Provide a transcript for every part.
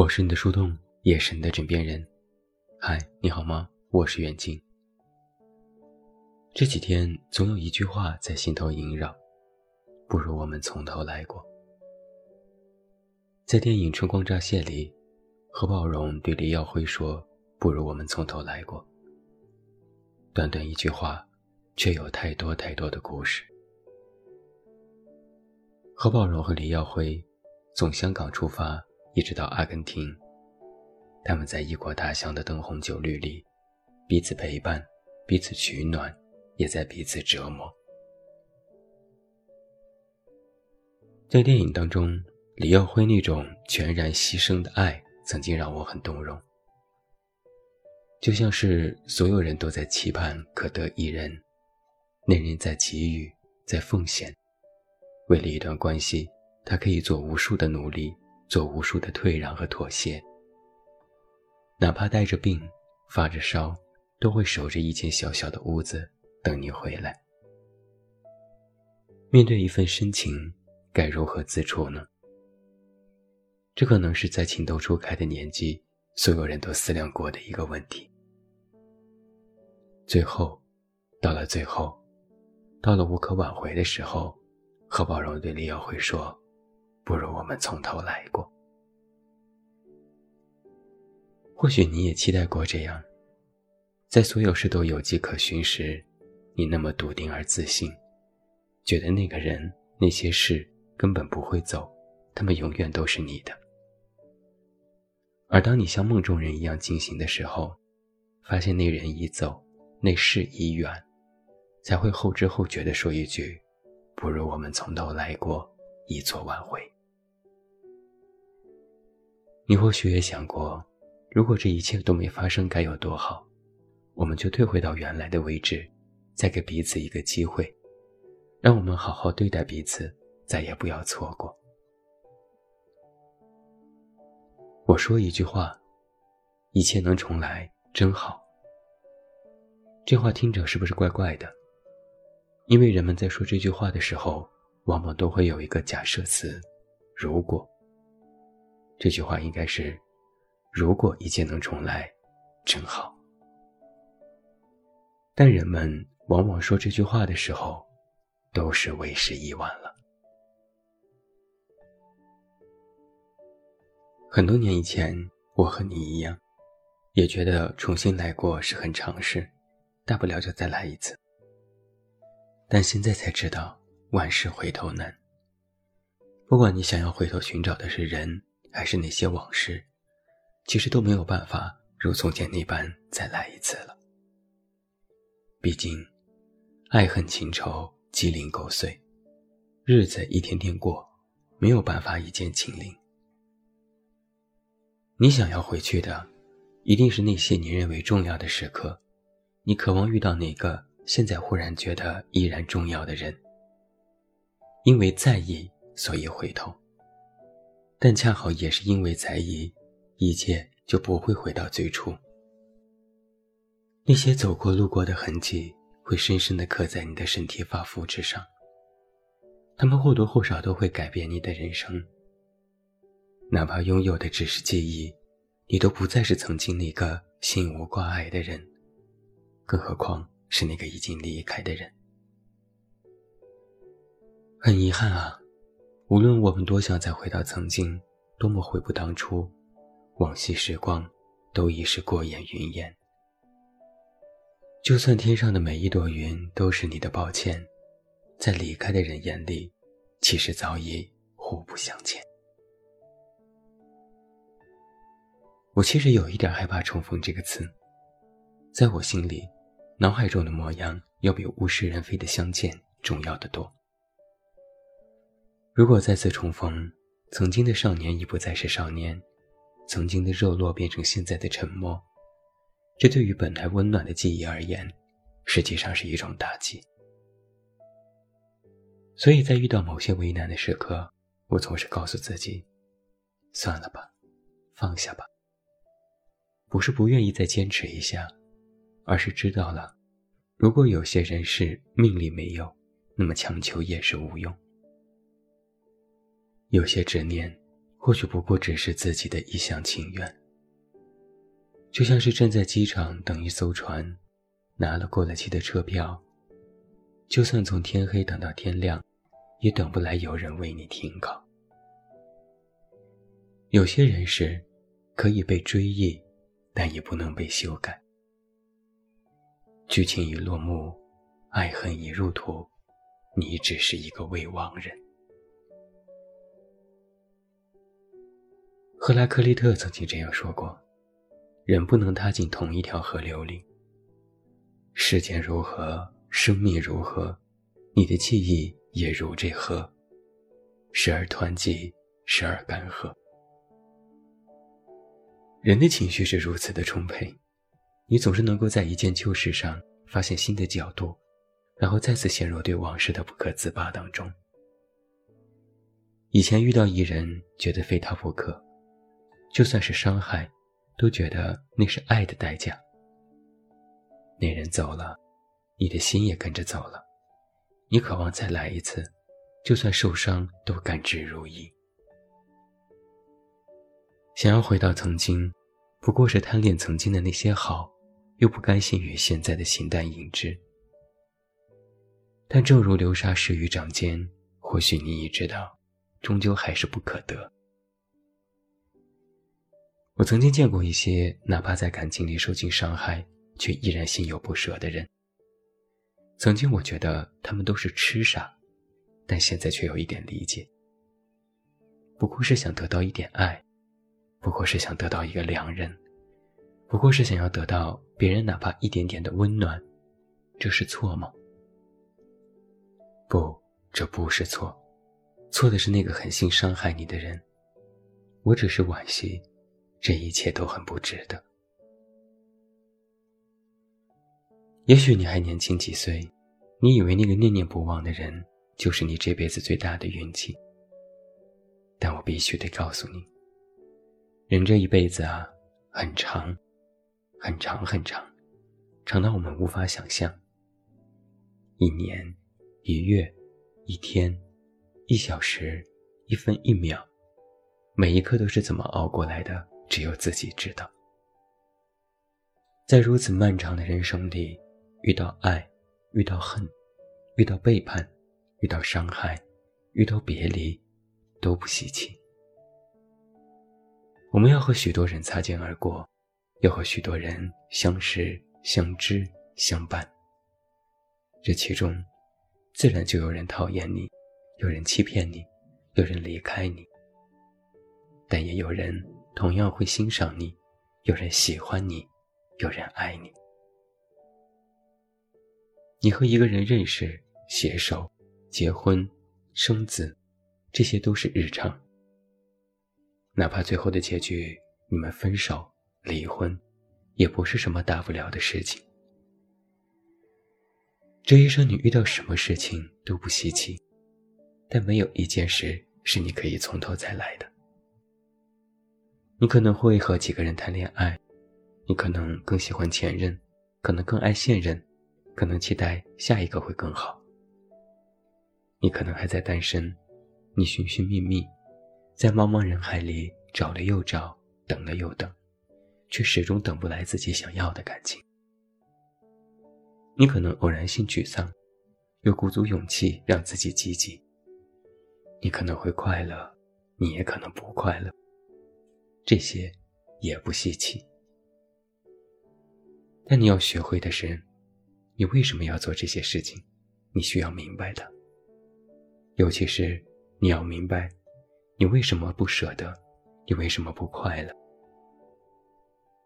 我是你的树洞，也是你的枕边人。嗨，你好吗？我是远近。这几天总有一句话在心头萦绕，不如我们从头来过。在电影《春光乍泄》里，何宝荣对黎耀辉说：“不如我们从头来过。”短短一句话，却有太多太多的故事。何宝荣和黎耀辉从香港出发。一直到阿根廷，他们在异国他乡的灯红酒绿里，彼此陪伴，彼此取暖，也在彼此折磨。在电影当中，李耀辉那种全然牺牲的爱，曾经让我很动容。就像是所有人都在期盼可得一人，那人在给予，在奉献，为了一段关系，他可以做无数的努力。做无数的退让和妥协，哪怕带着病、发着烧，都会守着一间小小的屋子等你回来。面对一份深情，该如何自处呢？这可能是在情窦初开的年纪，所有人都思量过的一个问题。最后，到了最后，到了无可挽回的时候，何宝荣对李耀辉说。不如我们从头来过。或许你也期待过这样，在所有事都有迹可循时，你那么笃定而自信，觉得那个人、那些事根本不会走，他们永远都是你的。而当你像梦中人一样惊醒的时候，发现那人已走，那事已远，才会后知后觉地说一句：“不如我们从头来过，以作挽回。”你或许也想过，如果这一切都没发生，该有多好？我们就退回到原来的位置，再给彼此一个机会，让我们好好对待彼此，再也不要错过。我说一句话：一切能重来，真好。这话听着是不是怪怪的？因为人们在说这句话的时候，往往都会有一个假设词：如果。这句话应该是：“如果一切能重来，真好。”但人们往往说这句话的时候，都是为时已晚了。很多年以前，我和你一样，也觉得重新来过是很常事，大不了就再来一次。但现在才知道，万事回头难。不管你想要回头寻找的是人。还是那些往事，其实都没有办法如从前那般再来一次了。毕竟，爱恨情仇、鸡零狗碎，日子一天天过，没有办法一键清零。你想要回去的，一定是那些你认为重要的时刻，你渴望遇到那个现在忽然觉得依然重要的人。因为在意，所以回头。但恰好也是因为在意，一切就不会回到最初。那些走过路过的痕迹，会深深地刻在你的身体发肤之上。他们或多或少都会改变你的人生。哪怕拥有的只是记忆，你都不再是曾经那个心无挂碍的人，更何况是那个已经离开的人。很遗憾啊。无论我们多想再回到曾经，多么悔不当初，往昔时光都已是过眼云烟。就算天上的每一朵云都是你的抱歉，在离开的人眼里，其实早已互不相欠。我其实有一点害怕“重逢”这个词，在我心里，脑海中的模样要比物是人非的相见重要的多。如果再次重逢，曾经的少年已不再是少年，曾经的热络变成现在的沉默，这对于本来温暖的记忆而言，实际上是一种打击。所以在遇到某些为难的时刻，我总是告诉自己：算了吧，放下吧。不是不愿意再坚持一下，而是知道了，如果有些人是命里没有，那么强求也是无用。有些执念，或许不过只是自己的一厢情愿。就像是站在机场等一艘船，拿了过了期的车票，就算从天黑等到天亮，也等不来有人为你停靠。有些人是可以被追忆，但也不能被修改。剧情已落幕，爱恨已入土，你只是一个未亡人。赫拉克利特曾经这样说过：“人不能踏进同一条河流里。世间如何，生命如何，你的记忆也如这河，时而湍急，时而干涸。”人的情绪是如此的充沛，你总是能够在一件旧事上发现新的角度，然后再次陷入对往事的不可自拔当中。以前遇到一人，觉得非他不可，就算是伤害，都觉得那是爱的代价。那人走了，你的心也跟着走了，你渴望再来一次，就算受伤都甘之如饴。想要回到曾经，不过是贪恋曾经的那些好，又不甘心于现在的形单影只。但正如流沙逝于掌间，或许你已知道，终究还是不可得。我曾经见过一些哪怕在感情里受尽伤害，却依然心有不舍的人。曾经我觉得他们都是痴傻，但现在却有一点理解，不过是想得到一点爱。不过是想得到一个良人，不过是想要得到别人哪怕一点点的温暖，这是错吗？不，这不是错，错的是那个狠心伤害你的人。我只是惋惜，这一切都很不值得。也许你还年轻几岁，你以为那个念念不忘的人就是你这辈子最大的运气，但我必须得告诉你。人这一辈子啊，很长，很长，很长，长到我们无法想象。一年，一月，一天，一小时，一分一秒，每一刻都是怎么熬过来的，只有自己知道。在如此漫长的人生里，遇到爱，遇到恨，遇到背叛，遇到伤害，遇到别离，都不稀奇。我们要和许多人擦肩而过，要和许多人相识、相知、相伴。这其中，自然就有人讨厌你，有人欺骗你，有人离开你。但也有人同样会欣赏你，有人喜欢你，有人爱你。你和一个人认识、携手、结婚、生子，这些都是日常。哪怕最后的结局，你们分手、离婚，也不是什么大不了的事情。这一生你遇到什么事情都不稀奇，但没有一件事是你可以从头再来的。你可能会和几个人谈恋爱，你可能更喜欢前任，可能更爱现任，可能期待下一个会更好。你可能还在单身，你寻寻觅觅。在茫茫人海里找了又找，等了又等，却始终等不来自己想要的感情。你可能偶然性沮丧，又鼓足勇气让自己积极。你可能会快乐，你也可能不快乐。这些也不稀奇。但你要学会的是，你为什么要做这些事情？你需要明白的，尤其是你要明白。你为什么不舍得？你为什么不快乐？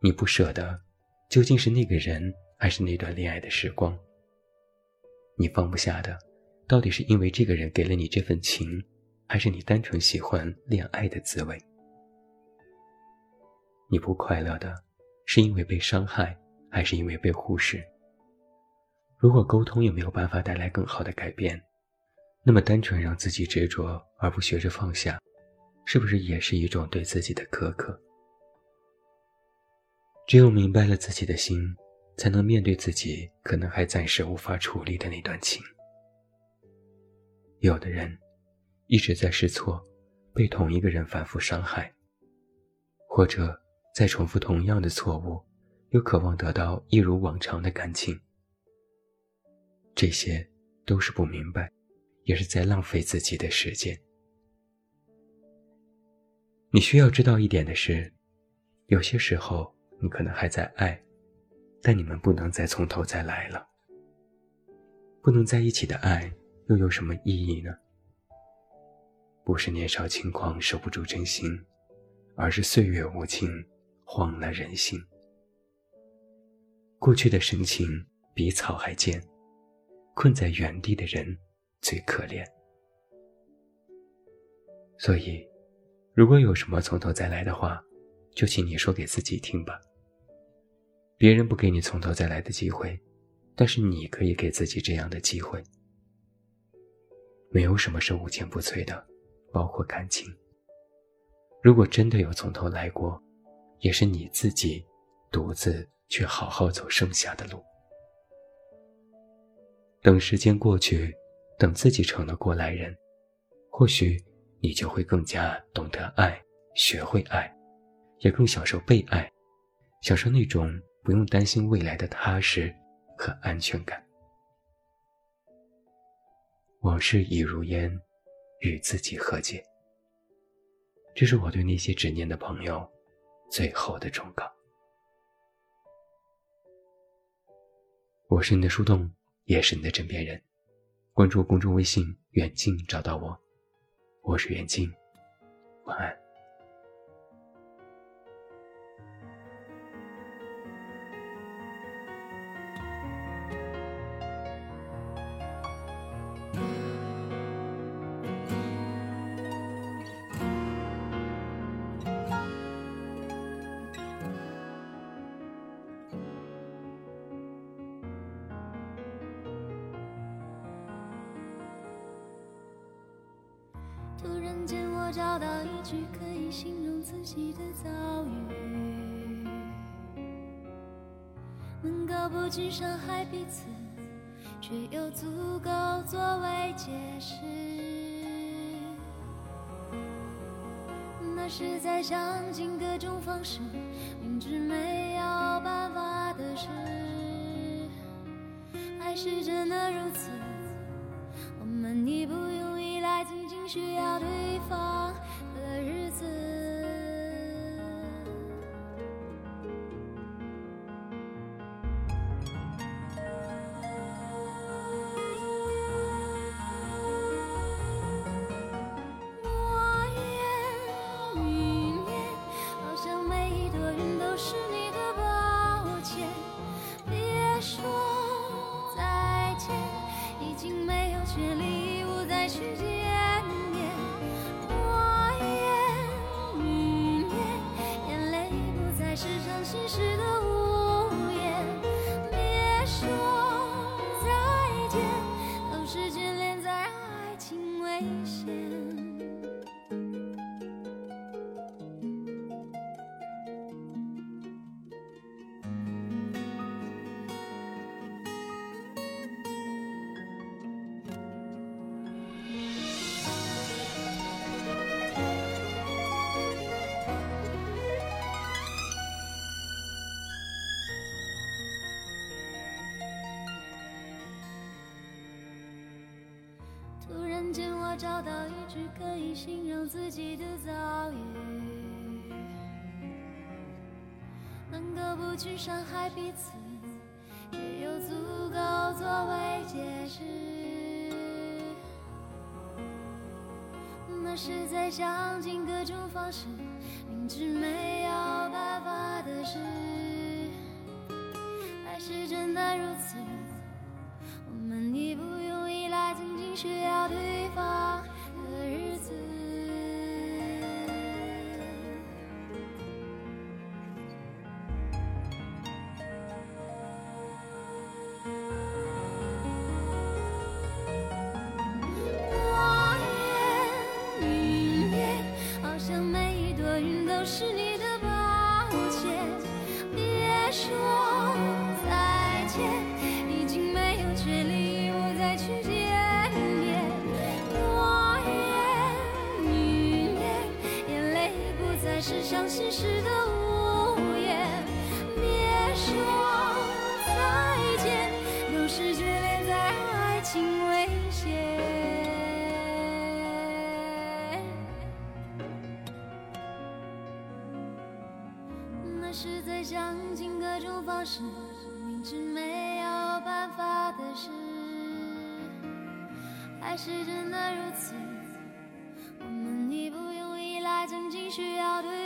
你不舍得，究竟是那个人，还是那段恋爱的时光？你放不下的，到底是因为这个人给了你这份情，还是你单纯喜欢恋爱的滋味？你不快乐的，是因为被伤害，还是因为被忽视？如果沟通也没有办法带来更好的改变，那么单纯让自己执着，而不学着放下。是不是也是一种对自己的苛刻？只有明白了自己的心，才能面对自己可能还暂时无法处理的那段情。有的人一直在试错，被同一个人反复伤害，或者在重复同样的错误，又渴望得到一如往常的感情。这些都是不明白，也是在浪费自己的时间。你需要知道一点的是，有些时候你可能还在爱，但你们不能再从头再来了。不能在一起的爱又有什么意义呢？不是年少轻狂守不住真心，而是岁月无情，慌了人心。过去的深情比草还贱，困在原地的人最可怜。所以，如果有什么从头再来的话，就请你说给自己听吧。别人不给你从头再来的机会，但是你可以给自己这样的机会。没有什么是无坚不摧的。包括感情。如果真的有从头来过，也是你自己独自去好好走剩下的路。等时间过去，等自己成了过来人，或许你就会更加懂得爱，学会爱，也更享受被爱，享受那种不用担心未来的踏实和安全感。往事已如烟。与自己和解，这是我对那些执念的朋友最后的忠告。我是你的树洞，也是你的枕边人。关注公众微信“远近”，找到我。我是远近，晚安。突然间，我找到一句可以形容自己的遭遇，能够不去伤害彼此，却又足够作为解释。那是在想尽各种方式，明知没有办法的事，爱是真的如此，我们已不用，需要对方的日子。心事的突然间，我找到一句可以形容自己的遭遇，能够不去伤害彼此，却又足够作为解释。那是在想尽各种方式，明知没说再见已经没有权利我再去见面。诺言语言眼泪不再是伤心时的无言别说再见有时觉是在想尽各种方式，明知没有办法的事，还是真的如此。我们已不用依赖曾经需要对